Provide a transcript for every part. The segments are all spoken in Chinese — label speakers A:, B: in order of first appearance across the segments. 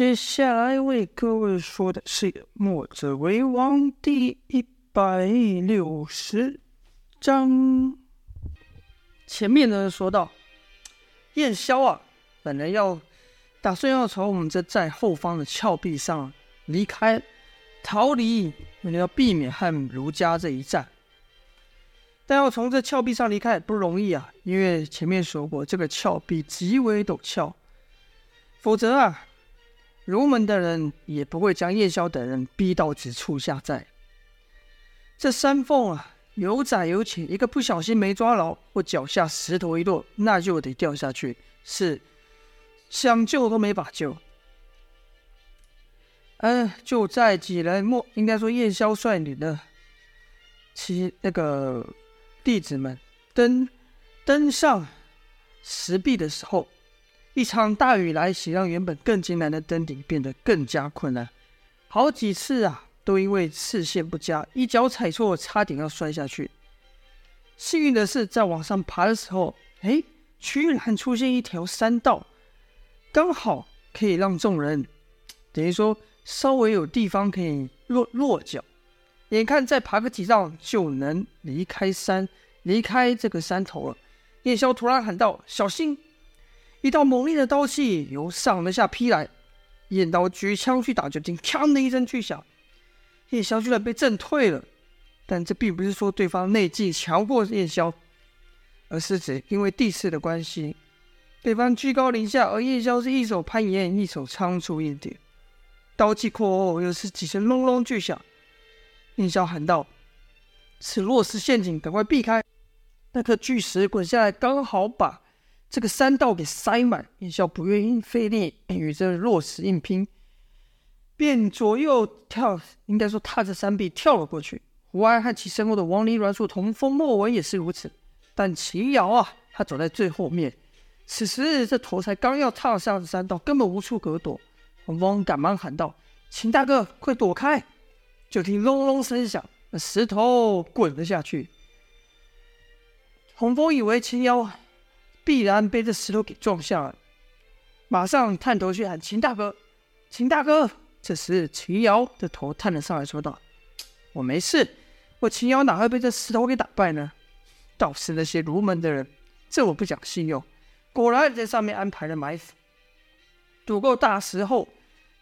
A: 接下来为各位说的是《墨者为王》第一百六十章。前面呢说到，燕萧啊，本来要打算要从我们这在后方的峭壁上离开，逃离，为了要避免和儒家这一战。但要从这峭壁上离开不容易啊，因为前面说过，这个峭壁极为陡峭，否则啊。儒门的人也不会将燕萧等人逼到此处下寨。这山缝啊，有窄有浅，一个不小心没抓牢，或脚下石头一落，那就得掉下去，是想救都没法救。嗯、就在几人莫应该说燕萧率领的其那个弟子们登登上石壁的时候。一场大雨来袭，让原本更艰难的登顶变得更加困难。好几次啊，都因为视线不佳，一脚踩错，差点要摔下去。幸运的是，在往上爬的时候，哎，居然出现一条山道，刚好可以让众人，等于说稍微有地方可以落落脚。眼看再爬个几丈就能离开山，离开这个山头了。燕萧突然喊道：“小心！”一道猛烈的刀气由上而下劈来，燕刀举枪去打，就听“锵”的一声巨响，燕萧居然被震退了。但这并不是说对方内劲强过燕萧，而是指因为地势的关系，对方居高临下，而燕萧是一手攀岩，一手仓促硬点。刀气过后，又是几声隆隆巨响。燕萧喊道：“此落石陷阱，赶快避开！”那颗巨石滚下来，刚好把。这个山道给塞满，燕萧不愿意费力与这落石硬拼，便左右跳，应该说踏着山壁跳了过去。胡安和其身后的王离、阮硕、童风、莫文也是如此，但秦瑶啊，他走在最后面。此时这头才刚要踏上山道，根本无处可躲。童风赶忙喊道：“秦大哥，快躲开！”就听隆隆声响，那石头滚了下去。童峰以为秦瑶。必然被这石头给撞下了，马上探头去喊秦大哥，秦大哥。这时秦瑶的头探了上来说道：“我没事，我秦瑶哪会被这石头给打败呢？倒是那些儒门的人，这我不讲信用。果然在上面安排了埋伏，堵够大石后，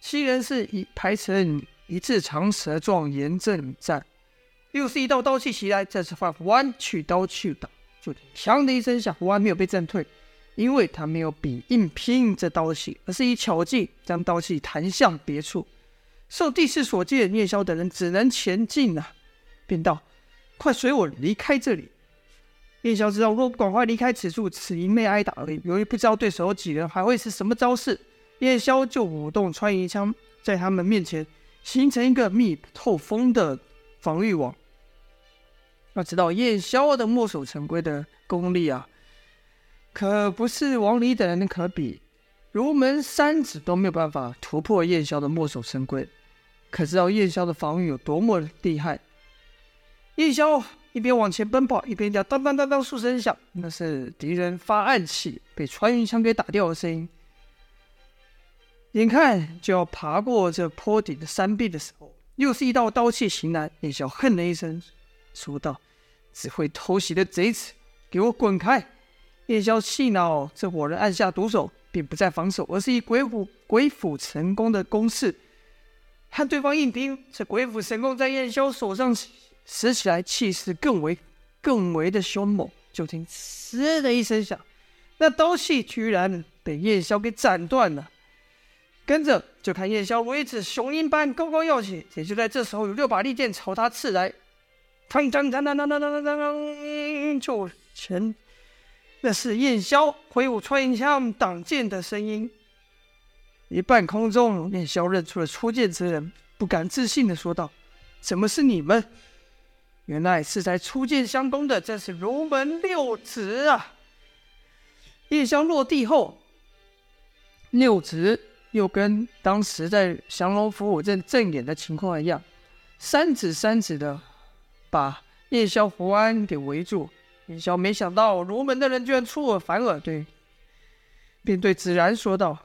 A: 七人是一排成一字长蛇状严阵以战。又是一道刀气袭来，这次换胡安去刀去挡。”就“锵”的一声响，胡安没有被震退，因为他没有比硬拼这刀气，而是以巧劲将刀气弹向别处。受地势所限，燕萧等人只能前进了、便道：“快随我离开这里。”燕萧知道，若不赶快离开此处，此一昧挨打而已。由于不知道对手有几人，还会是什么招式，燕萧就舞动穿云枪，在他们面前形成一个密不透风的防御网。要知道燕萧的墨守成规的功力啊，可不是王离等人可比。如门三子都没有办法突破燕萧的墨守成规，可知道燕萧的防御有多么厉害。燕萧一边往前奔跑，一边叫当当当当数声响，那是敌人发暗器被穿云枪给打掉的声音。眼看就要爬过这坡顶的山壁的时候，又是一道刀气袭来。燕萧哼了一声，说道。只会偷袭的贼子，给我滚开！燕萧气恼，这伙人暗下毒手，并不再防守，而是以鬼斧鬼斧神工的攻势和对方硬拼。这鬼斧神工在燕萧手上使起来，气势更为更为的凶猛。就听“嘶”的一声响，那刀气居然被燕萧给斩断了。跟着就看燕萧如一只雄鹰般高高跃起，也就在这时候，有六把利剑朝他刺来。当当当当当当当当！就前，那是燕萧挥舞穿云枪挡剑的声音。一半空中，燕萧认出了出剑之人，不敢置信的说道：“怎么是你们？原来是在出剑相攻的，这是儒门六子啊！”燕萧落地后，六子又跟当时在降龙伏虎阵正演的情况一样，三子三子的。把燕萧、胡安给围住。燕萧没想到儒门的人居然出尔反尔，对，便对子然说道：“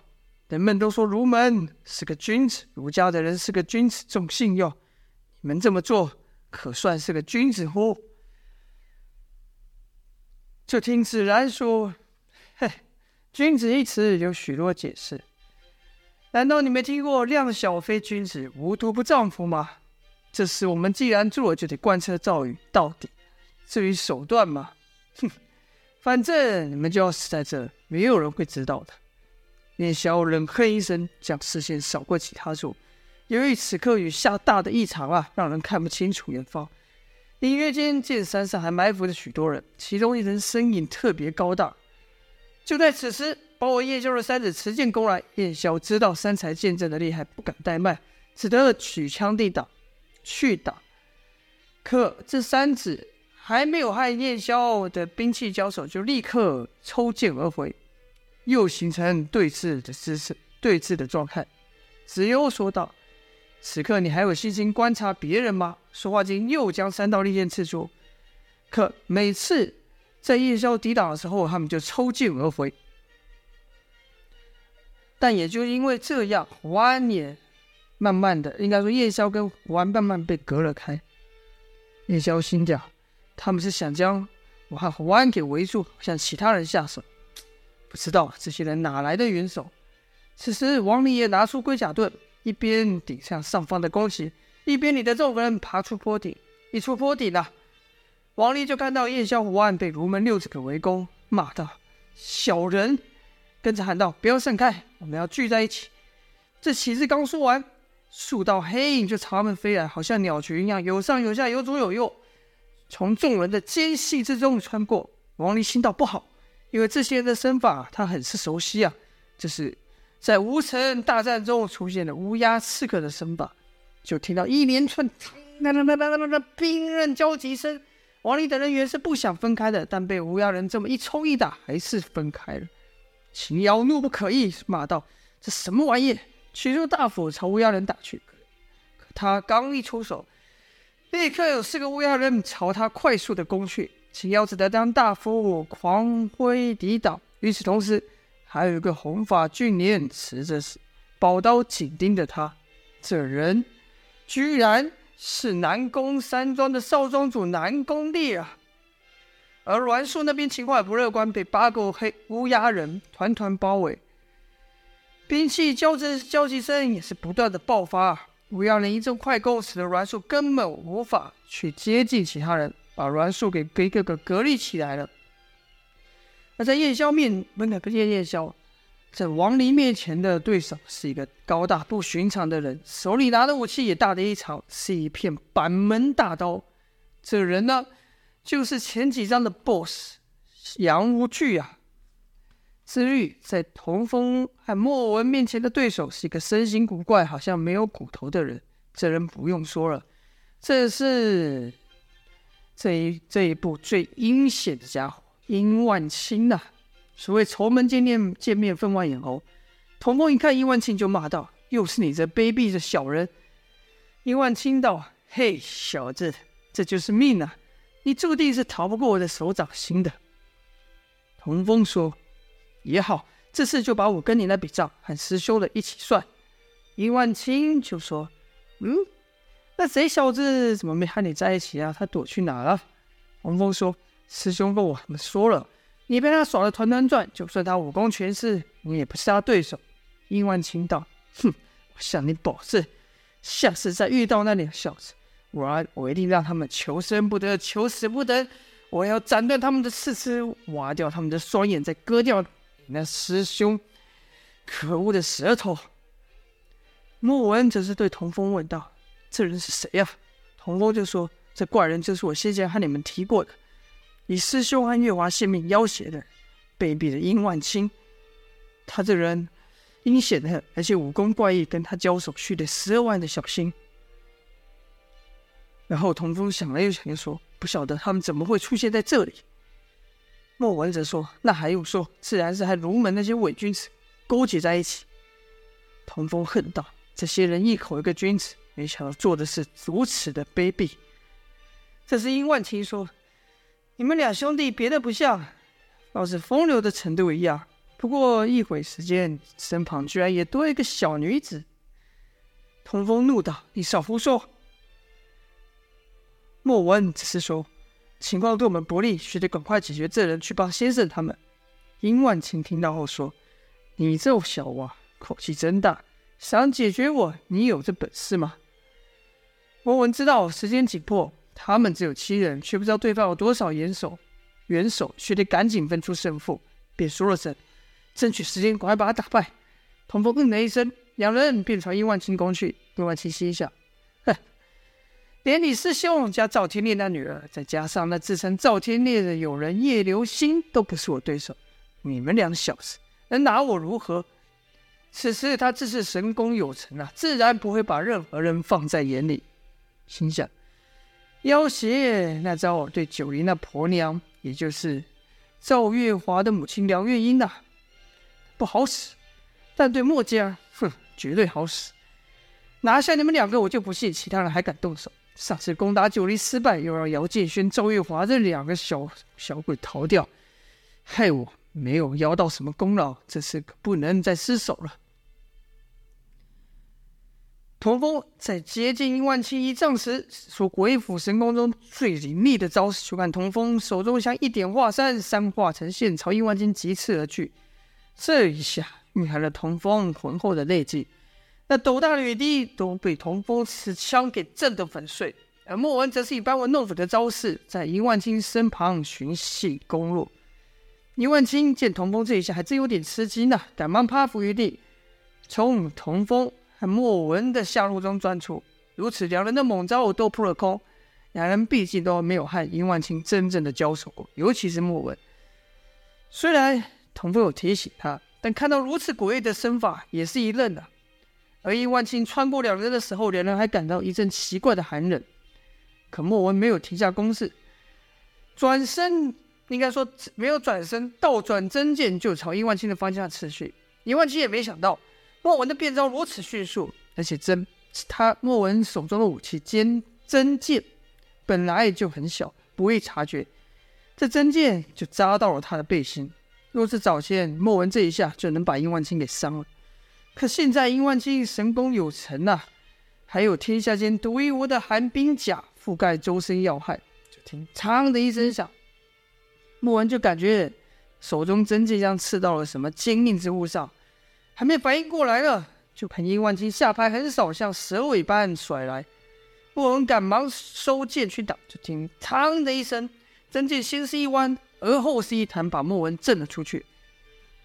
A: 人们都说儒门是个君子，儒家的人是个君子，重信用。你们这么做，可算是个君子乎？”就听子然说：“嘿，君子一词有许多解释。难道你没听过‘量小非君子，无毒不丈夫’吗？这事我们既然做了，就得贯彻造语到底。至于手段嘛，哼，反正你们就要死在这，没有人会知道的。”叶萧冷哼一声，将视线扫过其他处。由于此刻雨下大的异常啊，让人看不清楚远方。隐约间见山上还埋伏着许多人，其中一人身影特别高大。就在此时，包围叶萧的三子持剑攻来。叶萧知道三才剑阵的厉害，不敢怠慢，只得举枪抵挡，去打。可这三子还没有和叶萧的兵器交手，就立刻抽剑而回，又形成对峙的姿势，对峙的状态。子悠说道。此刻你还有信心观察别人吗？说话间，又将三道利剑刺出。可每次在叶萧抵挡的时候，他们就抽剑而回。但也就因为这样，胡安也慢慢的，应该说叶萧跟胡安慢慢被隔了开。叶萧心想，他们是想将我和胡安给围住，向其他人下手。不知道这些人哪来的援手。此时王离也拿出龟甲盾。一边顶向上方的攻击，一边领着众人爬出坡顶。一出坡顶了，王离就看到叶萧胡安被如门六子给围攻，骂道：“小人！”跟着喊道：“不要散开，我们要聚在一起。”这岂是刚说完，数道黑影就朝他们飞来，好像鸟群一样，有上有下，有左有右，从众人的间隙之中穿过。王离心道不好，因为这些人的身法他很是熟悉啊，这是。在吴城大战中出现的乌鸦刺客的身法，就听到一连串那那那那那那兵刃交击声。王离等人原是不想分开的，但被乌鸦人这么一冲一打，还是分开了。秦瑶怒不可遏，骂道：“这什么玩意？”取出大斧朝乌鸦人打去。可他刚一出手，立刻有四个乌鸦人朝他快速的攻去。秦瑶只得将大斧狂挥抵挡。与此同时，还有一个红发俊脸持着宝刀紧盯着他，这人居然是南宫山庄的少庄主南宫烈啊！而栾树那边情况也不乐观，被八个黑乌鸦人团团包围，兵器交战交击声也是不断的爆发。乌鸦人一阵快攻，使得栾树根本无法去接近其他人，把栾树给给个个隔离起来了。而在叶萧面，不是不是叶萧，在王林面前的对手是一个高大不寻常的人，手里拿的武器也大的异常，是一片板门大刀。这人呢，就是前几章的 BOSS 杨无惧啊。至于在童风和莫文面前的对手是一个身形古怪、好像没有骨头的人，这人不用说了，这是这一这一部最阴险的家伙。殷万清呐、所谓仇门见面，见面分外眼红。童风一看殷万清，就骂道：“又是你这卑鄙的小人！”殷万清道：“嘿，小子，这就是命啊！你注定是逃不过我的手掌心的。”童风说：“也好，这次就把我跟你那笔账和师兄的一起算。”殷万清就说：“嗯，那贼小子怎么没和你在一起啊？他躲去哪了？”童风说。师兄跟我们说了，你被他耍得团团转，就算他武功全失，你也不是他对手。殷万清道：“哼，我向你保证，下次再遇到那两小子，我我一定让他们求生不得，求死不得。我要斩断他们的四肢，挖掉他们的双眼，再割掉那师兄可恶的舌头。”莫文则是对童风问道：“这人是谁呀？”童风就说：“这怪人就是我先前和你们提过的。”以师兄和月华性命要挟的卑鄙的殷万清，他这人阴险的很，而且武功怪异，跟他交手需得十二万的小心。然后童风想了又想，又说：“不晓得他们怎么会出现在这里。”莫文则说：“那还用说？自然是和卢门那些伪君子勾结在一起。”童风恨道：“这些人一口一个君子，没想到做的是如此的卑鄙。”这是殷万清说。你们俩兄弟别的不像，倒是风流的程度一样。不过一会时间，身旁居然也多一个小女子。童风怒道：“你少胡说！”莫文只是说：“情况对我们不利，须得赶快解决这人，去帮先生他们。”殷万青听到后说：“你这小娃口气真大，想解决我，你有这本事吗？”莫文知道时间紧迫，他们只有七人，却不知道对方有多少严手，元首须得赶紧分出胜负，便说了声：“争取时间，赶快把他打败。”童风嗯了一声，两人便朝殷万青攻去。殷万青心想：“，连李师兄加赵天烈那女儿，再加上那自称赵天烈的友人叶流星，都不是我对手。”你们两小子能拿我如何？此时他自是神功有成啊，自然不会把任何人放在眼里。心想，要挟那招对九黎那婆娘，也就是赵月华的母亲梁月英呐、不好使；但对墨家，哼，绝对好使。拿下你们两个，我就不信其他人还敢动手。上次攻打九黎失败，又让姚建轩、赵玉华这两个小小鬼逃掉，害我。没有邀到什么功劳，这次可不能再失手了。童风在接近殷万青一丈时，使出鬼斧神工中最凌厉的招式。就看童风手中像一点华山，山化成线，朝殷万青疾刺而去。这一下蕴含了童风浑厚的内劲，那斗大的雨滴都被童风持枪给震得粉碎。而莫文则是以班门弄斧的招式，在殷万青身旁寻隙攻入。殷万青见童风这一下还真有点吃惊呢、赶忙趴伏于地，从童风和莫文的下路中钻出。如此，两人的猛招都扑了空。两人毕竟都没有和殷万青真正的交手过，尤其是莫文。虽然童风有提醒他，但看到如此诡异的身法，也是一愣的。而殷万青穿过两人的时候，两人还感到一阵奇怪的寒冷。可莫文没有停下攻势，转身。应该说没有转身，倒转真剑就朝殷万青的方向刺去。殷万青也没想到莫文的变招如此迅速，而且真他莫文手中的武器尖真剑本来就很小，不易察觉，这真剑就扎到了他的背心。若是早先莫文这一下就能把殷万青给伤了，可现在殷万金神功有成呐、啊，还有天下间独一无二的寒冰甲覆盖周身要害，就听“嘡”的一声响。莫文就感觉手中真剑像刺到了什么坚硬之物上，还没反应过来了，就看殷万金下拍很少，像蛇尾般甩来。莫文赶忙收剑去挡，就听“嘡”的一声，真剑先是一弯，而后是一弹，把莫文震了出去。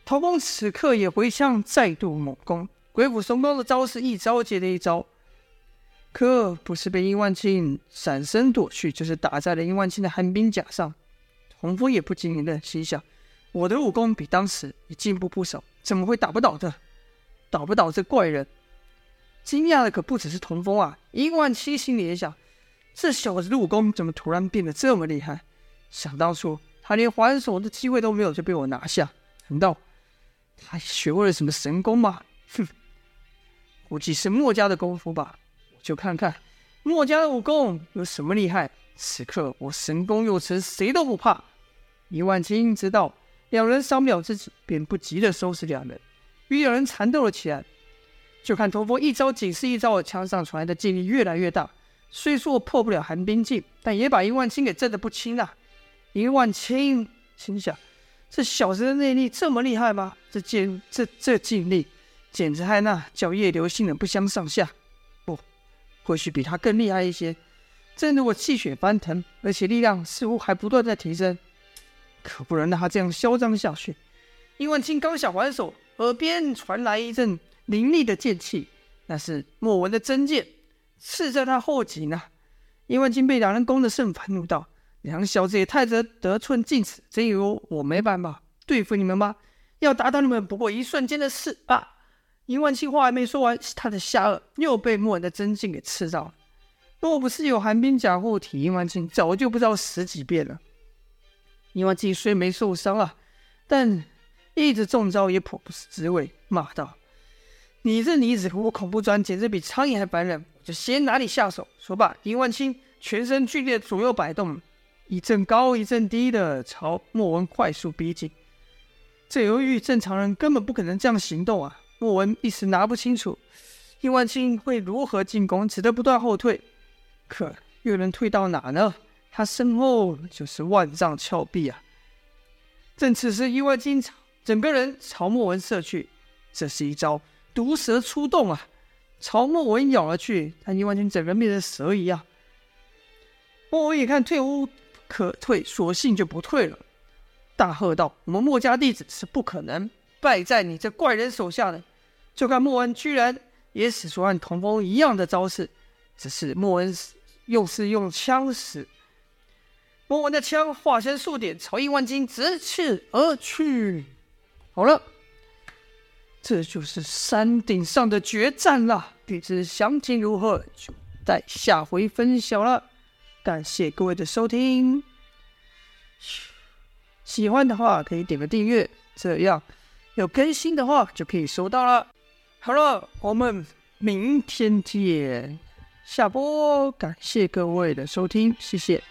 A: 童风此刻也回枪，再度猛攻，鬼斧神工的招式一招接着一招，可不是被殷万青闪身躲去，就是打在了殷万青的寒冰甲上。童风也不禁一愣，心想：“我的武功比当时也进步不少，怎么会打不倒的？打不倒这怪人？”惊讶的可不只是童风啊！殷万青心里也想：“这小子的武功怎么突然变得这么厉害？想当初他连还手的机会都没有，就被我拿下，难道他学会了什么神功吗？”哼，估计是墨家的功夫吧。我就看看墨家的武功有什么厉害。此刻我神功又成，谁都不怕。一万青知道两人伤不了自己，便不急着收拾两人，与两人缠斗了起来。就看童风一招紧似一招，枪上传来的劲力越来越大。虽说破不了寒冰镜，但也把殷万青给震得不轻啊。殷万青心想：这小子的内力这么厉害吗？这劲这这劲力，简直和那叫叶流星的不相上下。不，或许比他更厉害一些。正如我气血翻腾，而且力量似乎还不断在提升，可不能让他这样嚣张下去。殷万青刚想还手，耳边传来一阵凌厉的剑气，那是莫文的真剑，刺在他后颈呢。殷万青被两人攻得甚烦，怒道：“两小子也太得得寸进尺，真以为我没办法对付你们吗？要打倒你们不过一瞬间的事啊！”殷万青话还没说完，他的下颚又被莫文的真劲给刺到了。若不是有寒冰甲护体，殷万青早就不知道死几遍了。殷万青虽没受伤啊，但一直中招也颇不是滋味，骂道：“你这女子我恐怖砖，简直比苍蝇还烦人！我就先拿你下手。”说罢，殷万青全身剧烈左右摆动，一阵高一阵低的朝莫文快速逼近。这由于正常人根本不可能这样行动啊！莫文一时拿不清楚易万金会如何进攻，只得不断后退。可又能退到哪呢？他身后就是万丈峭壁啊！正此时，易万金整个人朝莫文射去，这是一招毒蛇出洞啊！朝莫文咬了去，但易万金整个人变成蛇一样。莫文一看退无可退，索性就不退了。大喝道：“我们墨家弟子是不可能败在你这怪人手下的。”就看莫文居然也使出和童风一样的招式，只是莫文又是用枪使。莫文的枪化成数点，朝易万金直刺而去。好了，这就是山顶上的决战了。欲知详情如何，就待下回分晓了。感谢各位的收听。喜欢的话可以点个订阅，这样有更新的话就可以收到了。好了，我们明天见，下播。感谢各位的收听，谢谢。